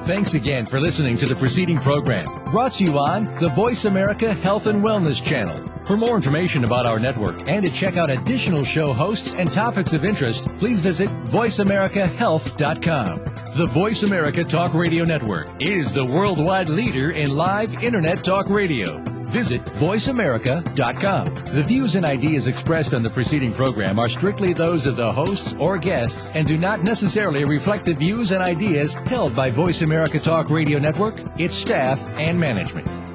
Thanks again for listening to the preceding program brought to you on the Voice America Health and Wellness Channel. For more information about our network and to check out additional show hosts and topics of interest, please visit voiceamericahealth.com. The Voice America Talk Radio Network is the worldwide leader in live Internet talk radio visit voiceamerica.com. The views and ideas expressed on the preceding program are strictly those of the hosts or guests and do not necessarily reflect the views and ideas held by Voice America Talk Radio Network, its staff, and management.